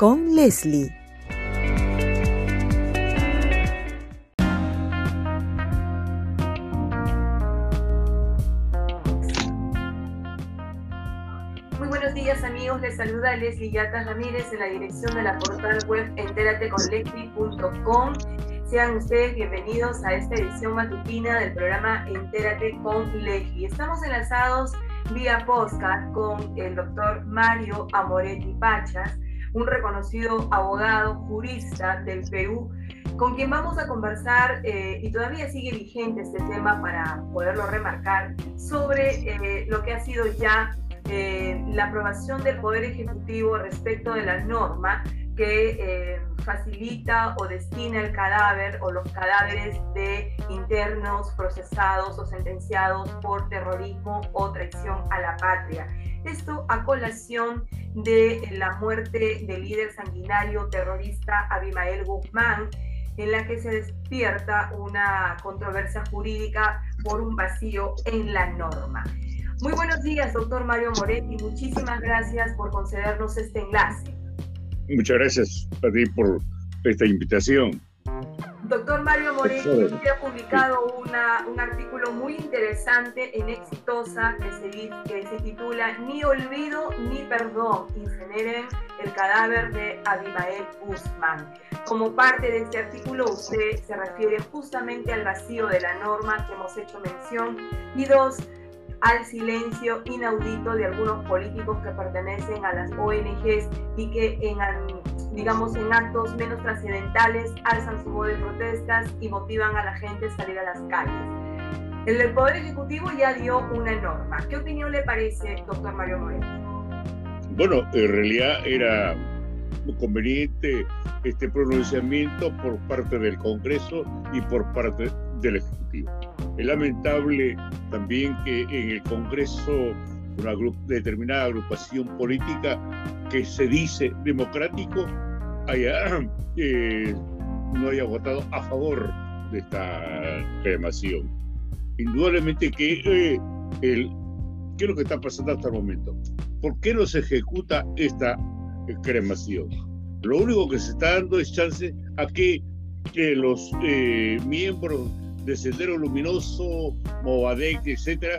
con Leslie. Muy buenos días amigos, les saluda Leslie Yatas Ramírez en la dirección de la portal web enterateconleslie.com. Sean ustedes bienvenidos a esta edición matutina del programa Entérate con Leslie. Estamos enlazados vía podcast con el doctor Mario Amoretti Pachas, un reconocido abogado, jurista del Perú, con quien vamos a conversar, eh, y todavía sigue vigente este tema para poderlo remarcar, sobre eh, lo que ha sido ya eh, la aprobación del Poder Ejecutivo respecto de la norma que facilita o destina el cadáver o los cadáveres de internos procesados o sentenciados por terrorismo o traición a la patria. Esto a colación de la muerte del líder sanguinario terrorista Abimael Guzmán, en la que se despierta una controversia jurídica por un vacío en la norma. Muy buenos días, doctor Mario Moretti. Muchísimas gracias por concedernos este enlace. Muchas gracias a ti por esta invitación. Doctor Mario Moretti usted ha publicado una, un artículo muy interesante en Exitosa que se, que se titula Ni olvido ni perdón, incineren el cadáver de Abimael Guzmán. Como parte de este artículo usted se refiere justamente al vacío de la norma que hemos hecho mención y dos, al silencio inaudito de algunos políticos que pertenecen a las ONGs y que en, digamos, en actos menos trascendentales alzan su voz de protestas y motivan a la gente a salir a las calles. El Poder Ejecutivo ya dio una norma. ¿Qué opinión le parece, doctor Mario Moreno? Bueno, en realidad era conveniente este pronunciamiento por parte del Congreso y por parte del Ejecutivo. Es lamentable también que en el Congreso una determinada agrupación política que se dice democrático haya, eh, no haya votado a favor de esta cremación. Indudablemente que eh, el, ¿qué es lo que está pasando hasta el momento? ¿Por qué no se ejecuta esta cremación? Lo único que se está dando es chance a que, que los eh, miembros de Sendero Luminoso, Movadec, etcétera,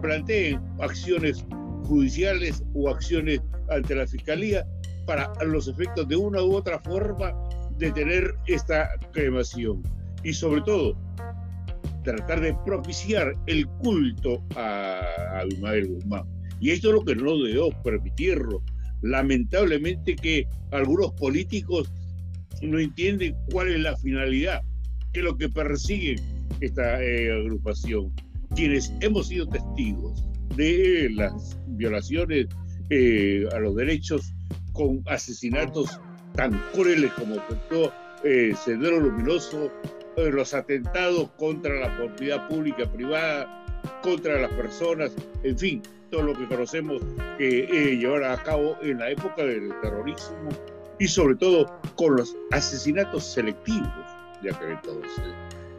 planteen acciones judiciales o acciones ante la Fiscalía para los efectos de una u otra forma de tener esta cremación. Y sobre todo, tratar de propiciar el culto a Abimael Guzmán. Y esto es lo que no debo permitirlo. Lamentablemente que algunos políticos no entienden cuál es la finalidad que lo que persigue esta eh, agrupación. Quienes hemos sido testigos de las violaciones eh, a los derechos con asesinatos tan crueles como afectó eh, Sendero Luminoso, eh, los atentados contra la propiedad pública privada, contra las personas, en fin, todo lo que conocemos que eh, a cabo en la época del terrorismo y sobre todo con los asesinatos selectivos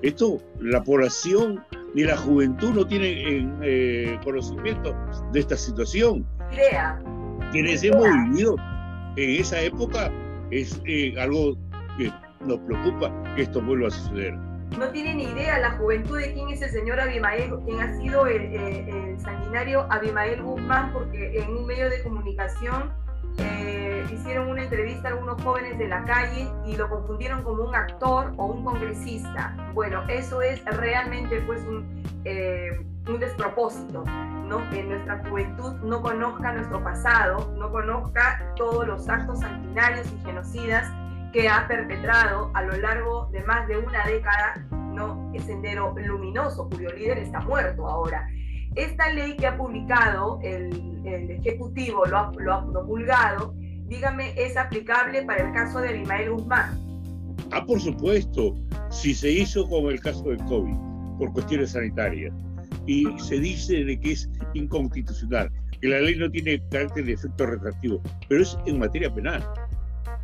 esto, la población ni la juventud no tienen eh, conocimiento de esta situación. Idea. Quienes hemos vivido en esa época es eh, algo que nos preocupa que esto vuelva a suceder. No tiene ni idea la juventud de quién es el señor Abimael, quién ha sido el, el sanguinario Abimael Guzmán, porque en un medio de comunicación eh, hicieron una entrevista a algunos jóvenes de la calle y lo confundieron como un actor o un congresista. Bueno, eso es realmente pues un, eh, un despropósito, ¿no? Que nuestra juventud no conozca nuestro pasado, no conozca todos los actos sanguinarios y genocidas que ha perpetrado a lo largo de más de una década, ¿no? El Sendero Luminoso, cuyo líder está muerto ahora. Esta ley que ha publicado el, Ejecutivo, lo ha, lo ha promulgado, dígame, es aplicable para el caso de Abimael Guzmán. Ah, por supuesto, si se hizo con el caso del COVID, por cuestiones sanitarias, y se dice de que es inconstitucional, que la ley no tiene carácter de efecto retractivo, pero es en materia penal.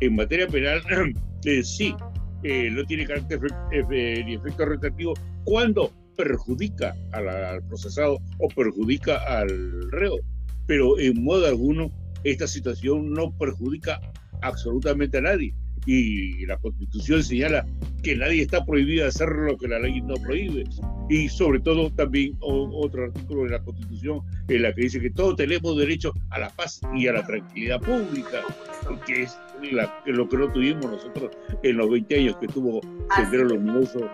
En materia penal, eh, sí, eh, no tiene carácter de efecto retractivo cuando perjudica al procesado o perjudica al reo, pero en modo alguno esta situación no perjudica absolutamente a nadie y la Constitución señala que nadie está prohibido hacer lo que la ley no prohíbe. Y sobre todo también otro artículo de la Constitución en la que dice que todos tenemos derecho a la paz y a la tranquilidad pública, que es lo que no tuvimos nosotros en los 20 años que tuvo Sendero Luminoso.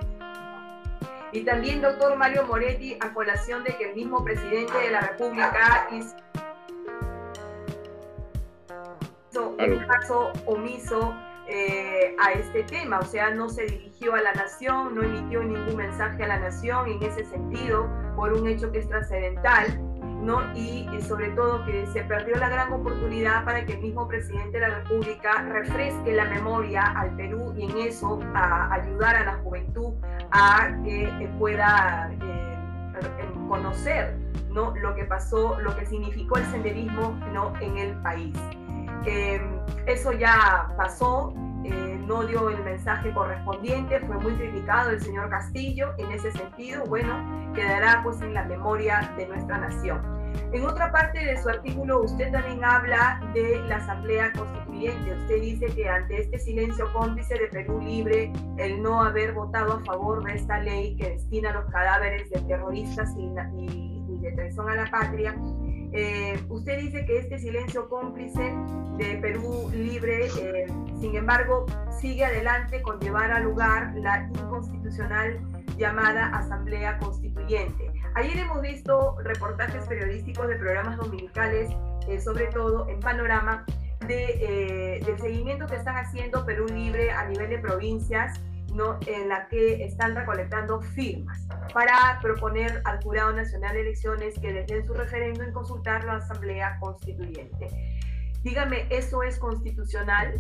Y también, doctor Mario Moretti, a colación de que el mismo presidente de la República hizo un caso omiso eh, a este tema, o sea, no se dirigió a la nación, no emitió ningún mensaje a la nación en ese sentido por un hecho que es trascendental, ¿no? Y, sobre todo que se perdió la gran oportunidad para que el mismo presidente de la República refresque la memoria al Perú y en eso a ayudar a la juventud a que eh, pueda eh, conocer ¿no? lo que pasó, lo que significó el senderismo ¿no? en el país. Eh, eso ya pasó, eh, no dio el mensaje correspondiente, fue muy criticado el señor Castillo en ese sentido, bueno, quedará pues en la memoria de nuestra nación. En otra parte de su artículo usted también habla de la Asamblea Constituyente. Usted dice que ante este silencio cómplice de Perú Libre, el no haber votado a favor de esta ley que destina los cadáveres de terroristas y, y de traición a la patria, eh, usted dice que este silencio cómplice de Perú libre, eh, sin embargo, sigue adelante con llevar a lugar la inconstitucional llamada Asamblea Constituyente. Ayer hemos visto reportajes periodísticos de programas dominicales, eh, sobre todo en Panorama, de, del seguimiento que están haciendo Perú Libre a nivel de provincias en la que están recolectando firmas para proponer al Jurado Nacional de Elecciones que desde su referéndum consultar la Asamblea Constituyente. Dígame, ¿eso es constitucional?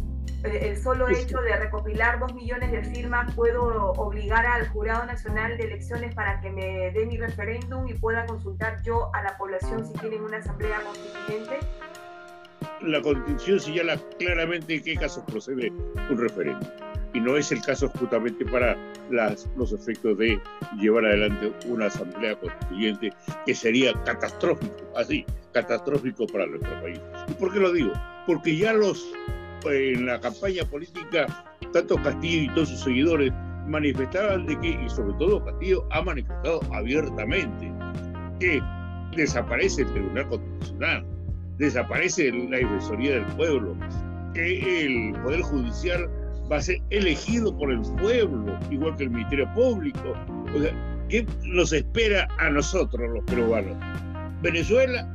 Eh, el solo hecho de recopilar dos millones de firmas, ¿puedo obligar al Jurado Nacional de Elecciones para que me dé mi referéndum y pueda consultar yo a la población si tienen una Asamblea Constituyente? La Constitución señala claramente en qué casos procede un referéndum y no es el caso justamente para las, los efectos de llevar adelante una asamblea constituyente que sería catastrófico, así, catastrófico para nuestro país. ¿Y por qué lo digo? Porque ya los, en la campaña política, tanto Castillo y todos sus seguidores manifestaban de que, y sobre todo Castillo ha manifestado abiertamente, que desaparece el Tribunal Constitucional, desaparece la Defensoría del Pueblo, que el Poder Judicial va a ser elegido por el pueblo, igual que el Ministerio Público. O ¿qué nos espera a nosotros los peruanos? Venezuela,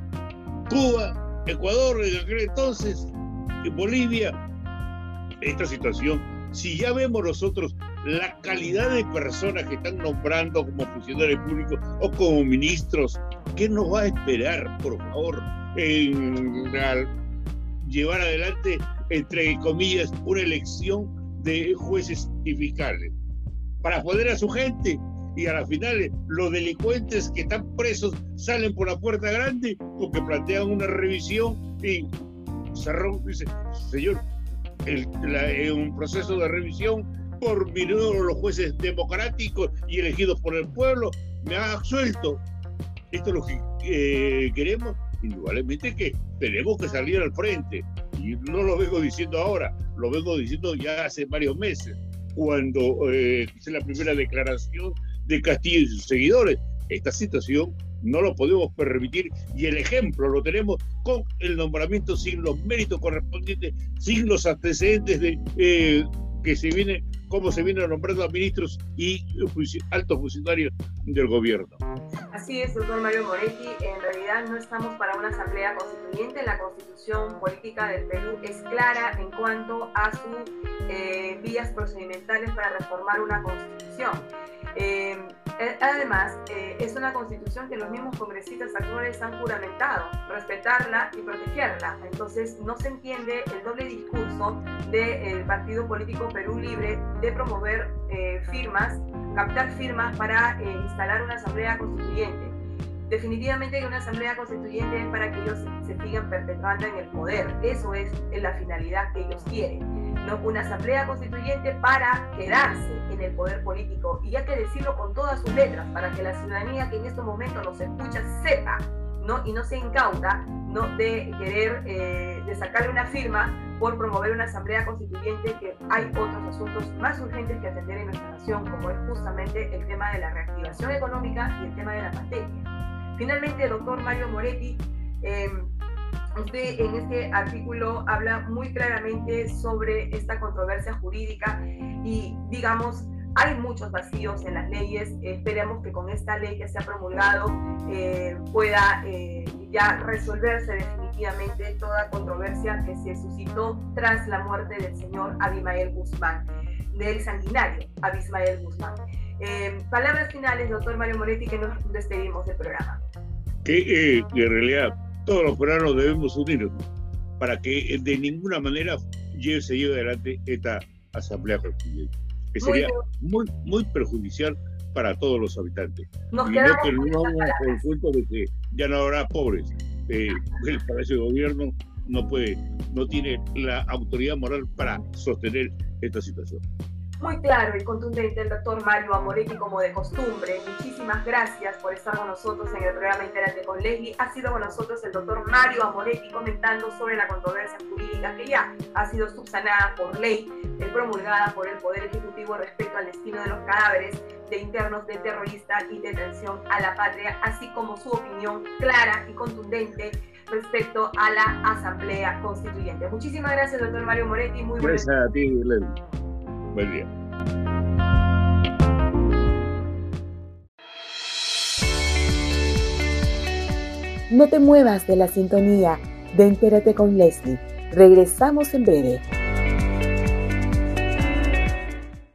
Cuba, Ecuador, entonces, Bolivia, esta situación. Si ya vemos nosotros la calidad de personas que están nombrando como funcionarios públicos o como ministros, ¿qué nos va a esperar, por favor, en llevar adelante, entre comillas, una elección de jueces y fiscales para joder a su gente. Y a la final los delincuentes que están presos salen por la puerta grande porque plantean una revisión y Cerrón dice, señor, el, un proceso de revisión por minuto los jueces democráticos y elegidos por el pueblo me ha absuelto. Esto es lo que eh, queremos, indudablemente que tenemos que salir al frente y no lo vengo diciendo ahora, lo vengo diciendo ya hace varios meses, cuando eh, hice la primera declaración de Castillo y sus seguidores. Esta situación no lo podemos permitir y el ejemplo lo tenemos con el nombramiento sin los méritos correspondientes, sin los antecedentes de eh, que se viene, cómo se viene nombrando a ministros y altos funcionarios del gobierno. Así es, doctor Mario Moretti. En realidad no estamos para una asamblea constituyente. La constitución política del Perú es clara en cuanto a sus eh, vías procedimentales para reformar una constitución. Eh, además, eh, es una constitución que los mismos congresistas actuales han juramentado, respetarla y protegerla. Entonces, no se entiende el doble discurso del Partido Político Perú Libre de promover eh, firmas, captar firmas para instalar una asamblea constituyente. Definitivamente que una asamblea constituyente es para que ellos se sigan perpetuando en el poder. Eso es la finalidad que ellos quieren una asamblea constituyente para quedarse en el poder político. Y hay que decirlo con todas sus letras, para que la ciudadanía que en estos momentos nos escucha sepa ¿no? y no se incauta ¿no? de querer eh, de sacarle una firma por promover una asamblea constituyente que hay otros asuntos más urgentes que atender en nuestra nación, como es justamente el tema de la reactivación económica y el tema de la pandemia. Finalmente, doctor Mario Moretti eh, Usted en este artículo habla muy claramente sobre esta controversia jurídica y digamos, hay muchos vacíos en las leyes. Esperemos que con esta ley que se ha promulgado eh, pueda eh, ya resolverse definitivamente toda controversia que se suscitó tras la muerte del señor Abimael Guzmán, del sanguinario Abimael Guzmán. Eh, palabras finales, doctor Mario Moretti, que nos despedimos del programa. Que en realidad todos los peruanos debemos unirnos para que de ninguna manera se lleve adelante esta asamblea constituyente, que sería muy, muy perjudicial para todos los habitantes. Nos y no terminamos por el punto de que ya no habrá pobres. Eh, el Palacio de Gobierno no puede, no tiene la autoridad moral para sostener esta situación. Muy claro y contundente el doctor Mario Amoretti como de costumbre. Muchísimas gracias por estar con nosotros en el programa Interante con Leslie. Ha sido con nosotros el doctor Mario Amoretti comentando sobre la controversia jurídica que ya ha sido subsanada por ley, promulgada por el Poder Ejecutivo respecto al destino de los cadáveres de internos de terrorista y detención a la patria, así como su opinión clara y contundente respecto a la Asamblea Constituyente. Muchísimas gracias, doctor Mario Moretti. Muy gracias a ti, Leslie. Buen día. No te muevas de la sintonía de Entérate con Leslie. Regresamos en breve.